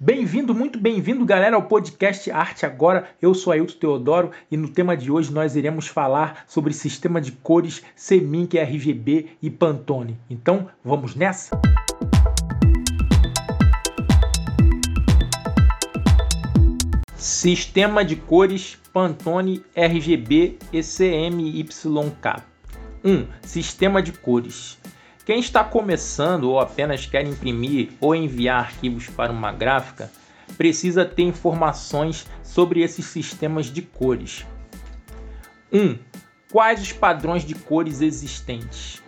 Bem-vindo, muito bem-vindo, galera, ao podcast Arte Agora. Eu sou Ailton Teodoro e no tema de hoje nós iremos falar sobre sistema de cores Semink, RGB e Pantone. Então, vamos nessa? Sistema de cores Pantone RGB ECMYK. 1. Sistema de cores. Quem está começando ou apenas quer imprimir ou enviar arquivos para uma gráfica precisa ter informações sobre esses sistemas de cores. 1. Um, quais os padrões de cores existentes?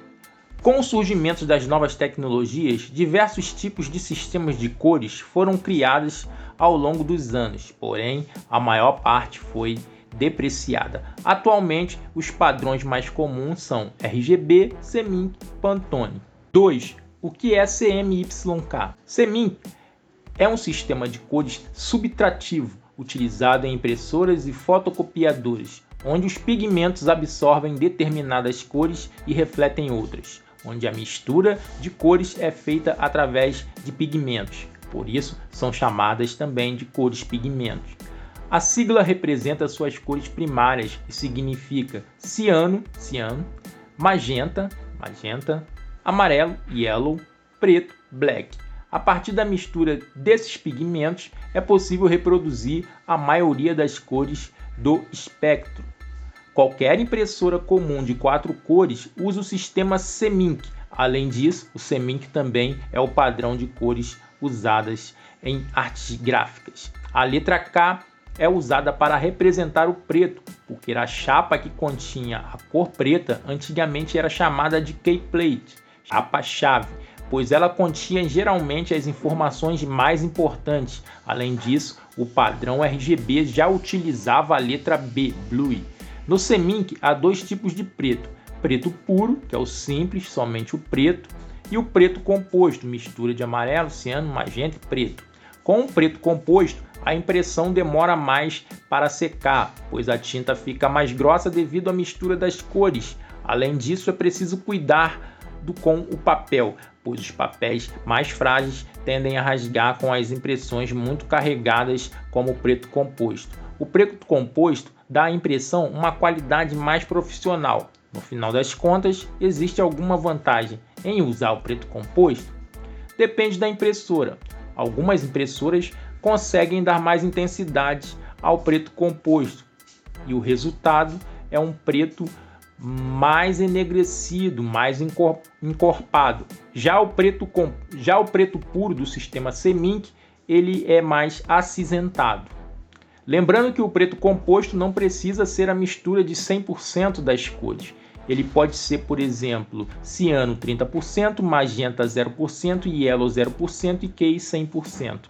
Com o surgimento das novas tecnologias, diversos tipos de sistemas de cores foram criados ao longo dos anos, porém a maior parte foi depreciada. Atualmente, os padrões mais comuns são RGB, CMYK, Pantone. 2. O que é CMYK? CMYK é um sistema de cores subtrativo utilizado em impressoras e fotocopiadores, onde os pigmentos absorvem determinadas cores e refletem outras, onde a mistura de cores é feita através de pigmentos. Por isso, são chamadas também de cores pigmentos. A sigla representa suas cores primárias e significa ciano, ciano, magenta, magenta, amarelo, yellow, preto, black. A partir da mistura desses pigmentos é possível reproduzir a maioria das cores do espectro. Qualquer impressora comum de quatro cores usa o sistema CMYK. Além disso, o CMYK também é o padrão de cores usadas em artes gráficas. A letra K é usada para representar o preto, porque a chapa que continha a cor preta antigamente era chamada de key plate, chapa-chave, pois ela continha geralmente as informações mais importantes. Além disso, o padrão RGB já utilizava a letra B, blue. No Semink há dois tipos de preto: preto puro, que é o simples, somente o preto, e o preto composto, mistura de amarelo, ciano, magenta e preto. Com o preto composto, a impressão demora mais para secar, pois a tinta fica mais grossa devido à mistura das cores. Além disso, é preciso cuidar do com o papel, pois os papéis mais frágeis tendem a rasgar com as impressões muito carregadas, como o preto composto. O preto composto dá à impressão uma qualidade mais profissional. No final das contas, existe alguma vantagem em usar o preto composto? Depende da impressora. Algumas impressoras conseguem dar mais intensidade ao preto composto e o resultado é um preto mais enegrecido, mais encorpado. Já o preto já o preto puro do sistema Semink, ele é mais acinzentado. Lembrando que o preto composto não precisa ser a mistura de 100% das cores. Ele pode ser, por exemplo, ciano 30%, magenta 0% yellow 0% e key 100%.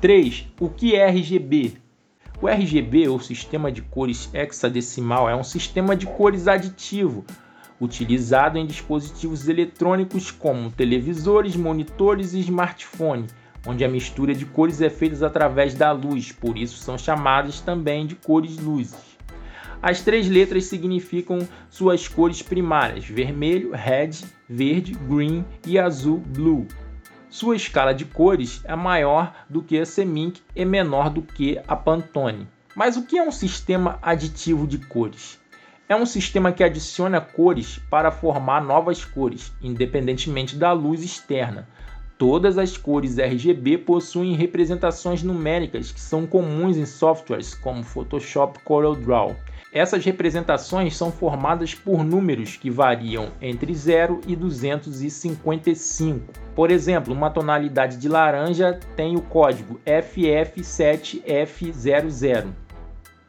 3. O que é RGB? O RGB, ou Sistema de Cores Hexadecimal, é um sistema de cores aditivo utilizado em dispositivos eletrônicos como televisores, monitores e smartphones, onde a mistura de cores é feita através da luz, por isso são chamadas também de cores luzes. As três letras significam suas cores primárias: vermelho, red, verde, green e azul, blue. Sua escala de cores é maior do que a Semink e menor do que a Pantone. Mas o que é um sistema aditivo de cores? É um sistema que adiciona cores para formar novas cores, independentemente da luz externa. Todas as cores RGB possuem representações numéricas que são comuns em softwares como Photoshop CorelDRAW. Essas representações são formadas por números que variam entre 0 e 255. Por exemplo, uma tonalidade de laranja tem o código FF7F00.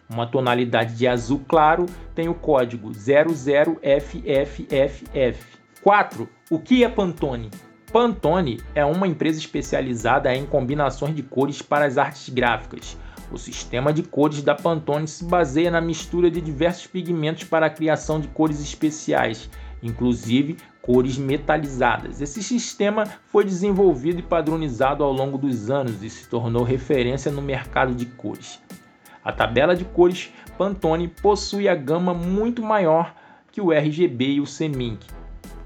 Uma tonalidade de azul claro tem o código 00FFFF. 4. O que é Pantone? Pantone é uma empresa especializada em combinações de cores para as artes gráficas o sistema de cores da Pantone se baseia na mistura de diversos pigmentos para a criação de cores especiais, inclusive cores metalizadas. Esse sistema foi desenvolvido e padronizado ao longo dos anos e se tornou referência no mercado de cores. A tabela de cores Pantone possui a gama muito maior que o RGB e o CMYK.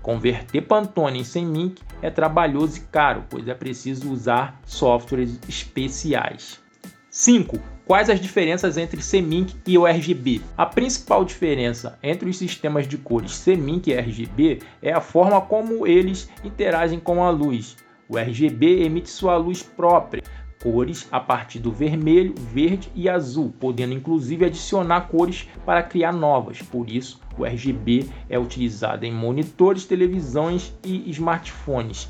Converter Pantone em CMYK é trabalhoso e caro, pois é preciso usar softwares especiais. 5. Quais as diferenças entre CMYK e o RGB? A principal diferença entre os sistemas de cores CMYK e RGB é a forma como eles interagem com a luz. O RGB emite sua luz própria, cores a partir do vermelho, verde e azul, podendo inclusive adicionar cores para criar novas. Por isso, o RGB é utilizado em monitores, televisões e smartphones.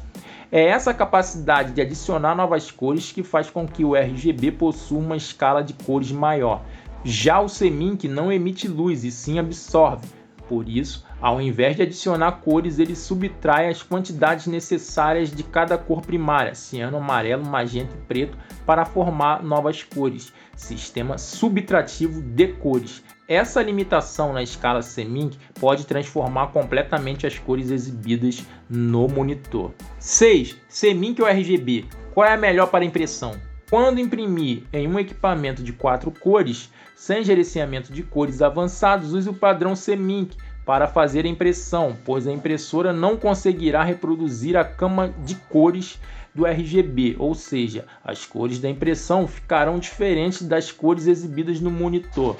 É essa capacidade de adicionar novas cores que faz com que o RGB possua uma escala de cores maior. Já o CMYK não emite luz e sim absorve. Por isso, ao invés de adicionar cores, ele subtrai as quantidades necessárias de cada cor primária, ciano, amarelo, magenta e preto, para formar novas cores. Sistema subtrativo de cores. Essa limitação na escala CMYK pode transformar completamente as cores exibidas no monitor. 6. CMYK ou RGB? Qual é a melhor para impressão? Quando imprimir em um equipamento de quatro cores, sem gerenciamento de cores avançados, use o padrão CMYK para fazer a impressão, pois a impressora não conseguirá reproduzir a cama de cores do RGB, ou seja, as cores da impressão ficarão diferentes das cores exibidas no monitor.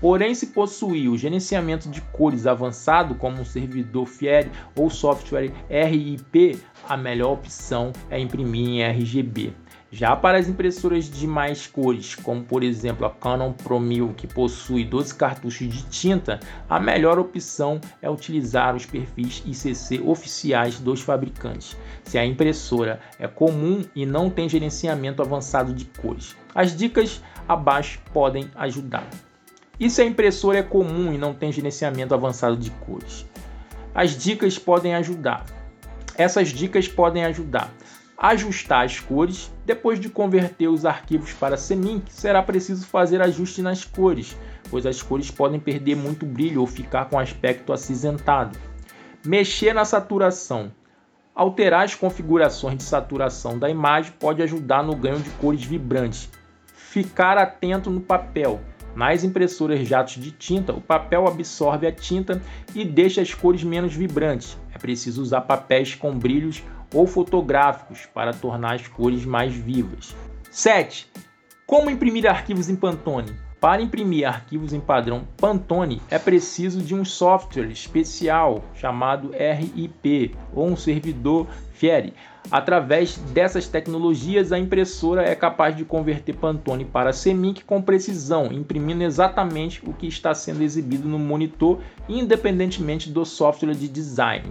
Porém, se possuir o gerenciamento de cores avançado, como um servidor Fieri ou software RIP, a melhor opção é imprimir em RGB. Já para as impressoras de mais cores, como por exemplo a Canon Pro 1000, que possui 12 cartuchos de tinta, a melhor opção é utilizar os perfis ICC oficiais dos fabricantes, se a impressora é comum e não tem gerenciamento avançado de cores. As dicas abaixo podem ajudar. E se a impressora é comum e não tem gerenciamento avançado de cores? As dicas podem ajudar. Essas dicas podem ajudar ajustar as cores. Depois de converter os arquivos para CMYK, será preciso fazer ajuste nas cores, pois as cores podem perder muito brilho ou ficar com aspecto acinzentado. Mexer na saturação. Alterar as configurações de saturação da imagem pode ajudar no ganho de cores vibrantes. Ficar atento no papel. Nas impressoras jatos de tinta, o papel absorve a tinta e deixa as cores menos vibrantes. É preciso usar papéis com brilhos ou fotográficos para tornar as cores mais vivas. 7. Como imprimir arquivos em Pantone? Para imprimir arquivos em padrão Pantone é preciso de um software especial chamado RIP ou um servidor Fieri. Através dessas tecnologias, a impressora é capaz de converter Pantone para CMYK com precisão, imprimindo exatamente o que está sendo exibido no monitor, independentemente do software de design.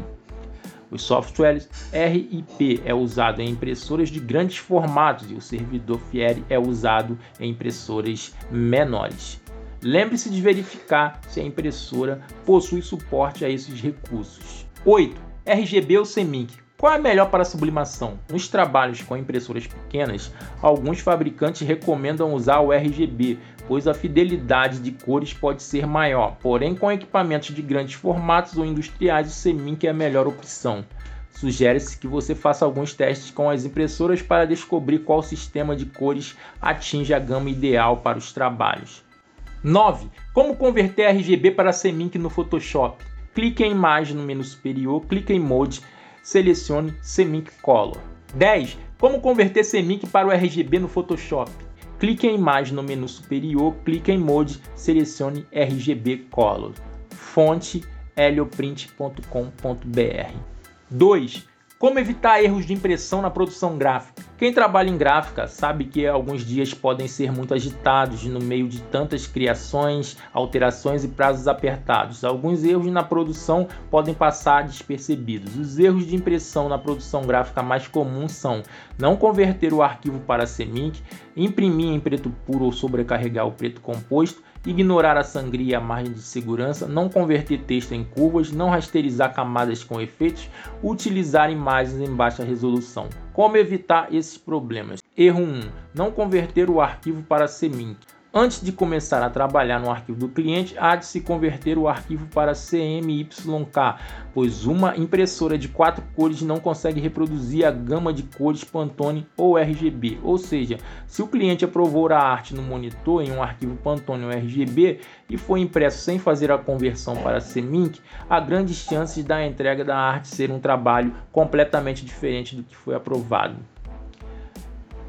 Os softwares RIP é usado em impressoras de grandes formatos e o servidor Fieri é usado em impressoras menores. Lembre-se de verificar se a impressora possui suporte a esses recursos. 8. RGB ou CMYK. Qual é melhor para a sublimação? Nos trabalhos com impressoras pequenas, alguns fabricantes recomendam usar o RGB, pois a fidelidade de cores pode ser maior. Porém, com equipamentos de grandes formatos ou industriais, o CMYK é a melhor opção. Sugere-se que você faça alguns testes com as impressoras para descobrir qual sistema de cores atinge a gama ideal para os trabalhos. 9. Como converter RGB para CMYK no Photoshop? Clique em imagem no menu superior, clique em Mode selecione CMYK Color. 10. Como converter CMYK para o RGB no Photoshop? Clique em imagem no menu superior, clique em Mode, selecione RGB Color. Fonte helioprint.com.br 2. Como evitar erros de impressão na produção gráfica? Quem trabalha em gráfica sabe que alguns dias podem ser muito agitados no meio de tantas criações, alterações e prazos apertados. Alguns erros na produção podem passar despercebidos. Os erros de impressão na produção gráfica mais comuns são não converter o arquivo para CMYK, imprimir em preto puro ou sobrecarregar o preto composto, ignorar a sangria e a margem de segurança, não converter texto em curvas, não rasterizar camadas com efeitos, utilizar imagens em baixa resolução. Como evitar esses problemas? Erro 1. Não converter o arquivo para CMYK. Antes de começar a trabalhar no arquivo do cliente, há de se converter o arquivo para CMYK, pois uma impressora de quatro cores não consegue reproduzir a gama de cores Pantone ou RGB. Ou seja, se o cliente aprovou a arte no monitor em um arquivo Pantone ou RGB e foi impresso sem fazer a conversão para CMYK, há grandes chances da entrega da arte ser um trabalho completamente diferente do que foi aprovado.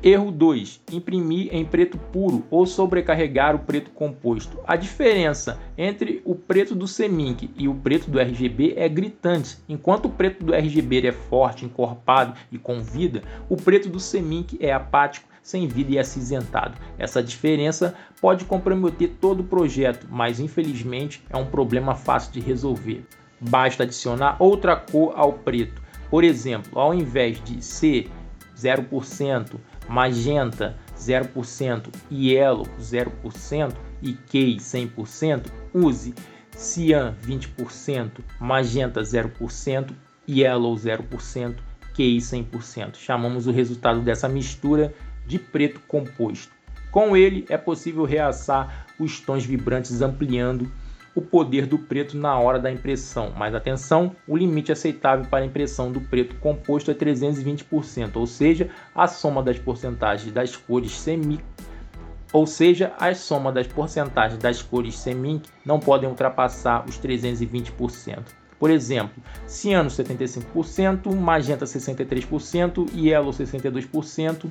Erro 2. Imprimir em preto puro ou sobrecarregar o preto composto. A diferença entre o preto do Semink e o preto do RGB é gritante. Enquanto o preto do RGB é forte, encorpado e com vida, o preto do Semink é apático, sem vida e acinzentado. Essa diferença pode comprometer todo o projeto, mas infelizmente é um problema fácil de resolver. Basta adicionar outra cor ao preto. Por exemplo, ao invés de ser 0%, magenta 0%, yellow 0% e key 100%, use. Cian 20%, magenta 0%, yellow 0%, key 100%. Chamamos o resultado dessa mistura de preto composto. Com ele é possível realçar os tons vibrantes ampliando o poder do preto na hora da impressão. Mas atenção, o limite aceitável para a impressão do preto composto é 320%, ou seja, a soma das porcentagens das cores semi ou seja, a soma das porcentagens das cores semi não podem ultrapassar os 320%. Por exemplo, ciano 75%, magenta 63% e yellow 62%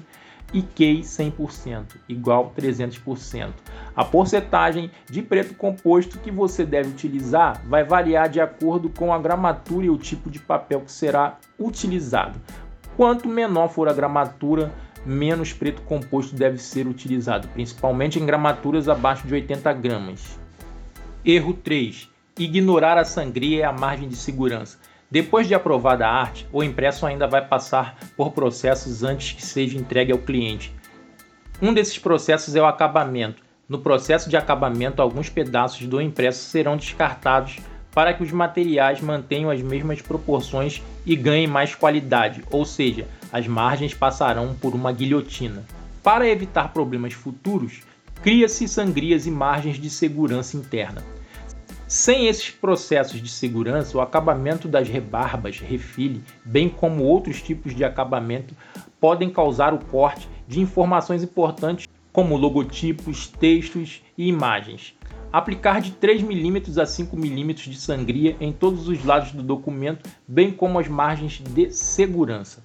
e QI 100%, igual 300%. A porcentagem de preto composto que você deve utilizar vai variar de acordo com a gramatura e o tipo de papel que será utilizado. Quanto menor for a gramatura, menos preto composto deve ser utilizado, principalmente em gramaturas abaixo de 80 gramas. Erro 3. Ignorar a sangria e a margem de segurança. Depois de aprovada a arte, o impresso ainda vai passar por processos antes que seja entregue ao cliente. Um desses processos é o acabamento. No processo de acabamento, alguns pedaços do impresso serão descartados para que os materiais mantenham as mesmas proporções e ganhem mais qualidade, ou seja, as margens passarão por uma guilhotina. Para evitar problemas futuros, cria-se sangrias e margens de segurança interna. Sem esses processos de segurança, o acabamento das rebarbas, refile, bem como outros tipos de acabamento, podem causar o corte de informações importantes como logotipos, textos e imagens. Aplicar de 3 mm a 5 mm de sangria em todos os lados do documento, bem como as margens de segurança.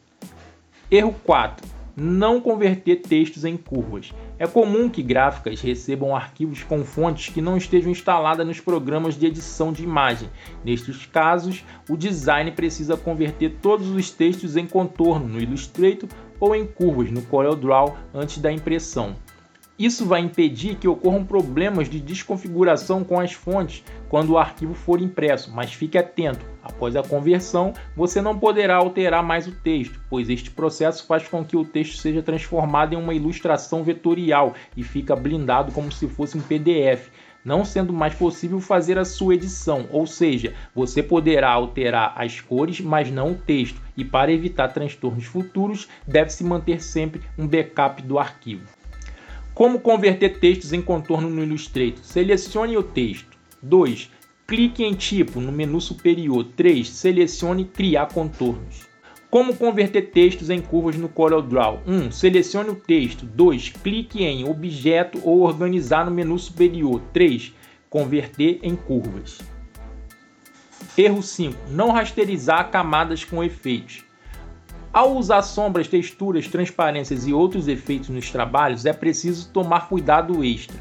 Erro 4 não converter textos em curvas. É comum que gráficas recebam arquivos com fontes que não estejam instaladas nos programas de edição de imagem. Nestes casos, o design precisa converter todos os textos em contorno no Illustrator ou em curvas no CorelDRAW antes da impressão. Isso vai impedir que ocorram problemas de desconfiguração com as fontes quando o arquivo for impresso, mas fique atento: após a conversão, você não poderá alterar mais o texto, pois este processo faz com que o texto seja transformado em uma ilustração vetorial e fica blindado como se fosse um PDF, não sendo mais possível fazer a sua edição, ou seja, você poderá alterar as cores, mas não o texto, e para evitar transtornos futuros, deve-se manter sempre um backup do arquivo. Como converter textos em contorno no Illustrator? Selecione o texto. 2. Clique em tipo no menu superior. 3. Selecione criar contornos. Como converter textos em curvas no CorelDRAW? 1. Selecione o texto. 2. Clique em objeto ou organizar no menu superior. 3. Converter em curvas. Erro 5. Não rasterizar camadas com efeitos. Ao usar sombras, texturas, transparências e outros efeitos nos trabalhos, é preciso tomar cuidado extra.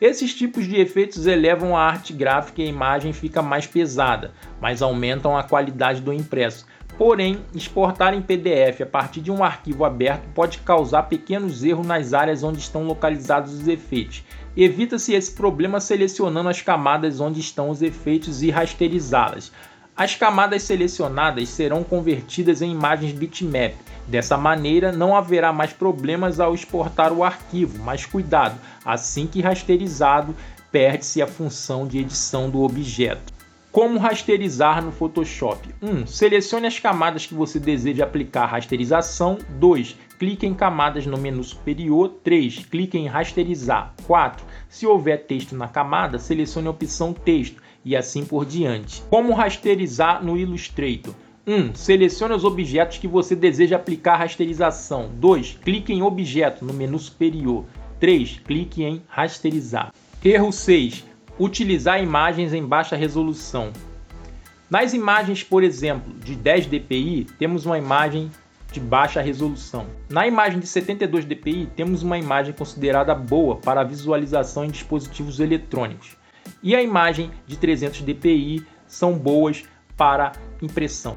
Esses tipos de efeitos elevam a arte gráfica e a imagem fica mais pesada, mas aumentam a qualidade do impresso. Porém, exportar em PDF a partir de um arquivo aberto pode causar pequenos erros nas áreas onde estão localizados os efeitos. Evita-se esse problema selecionando as camadas onde estão os efeitos e rasterizá-las. As camadas selecionadas serão convertidas em imagens bitmap. Dessa maneira, não haverá mais problemas ao exportar o arquivo, mas cuidado, assim que rasterizado, perde-se a função de edição do objeto. Como rasterizar no Photoshop? 1. Um, selecione as camadas que você deseja aplicar rasterização. 2. clique em camadas no menu superior. 3. Clique em rasterizar. 4. Se houver texto na camada, selecione a opção texto e assim por diante. Como rasterizar no Illustrator? 1. Um, selecione os objetos que você deseja aplicar rasterização. 2. Clique em objeto no menu superior. 3. Clique em rasterizar. Erro 6. Utilizar imagens em baixa resolução. Nas imagens, por exemplo, de 10 dpi, temos uma imagem de baixa resolução. Na imagem de 72 dpi, temos uma imagem considerada boa para visualização em dispositivos eletrônicos. E a imagem de 300 dpi são boas para impressão.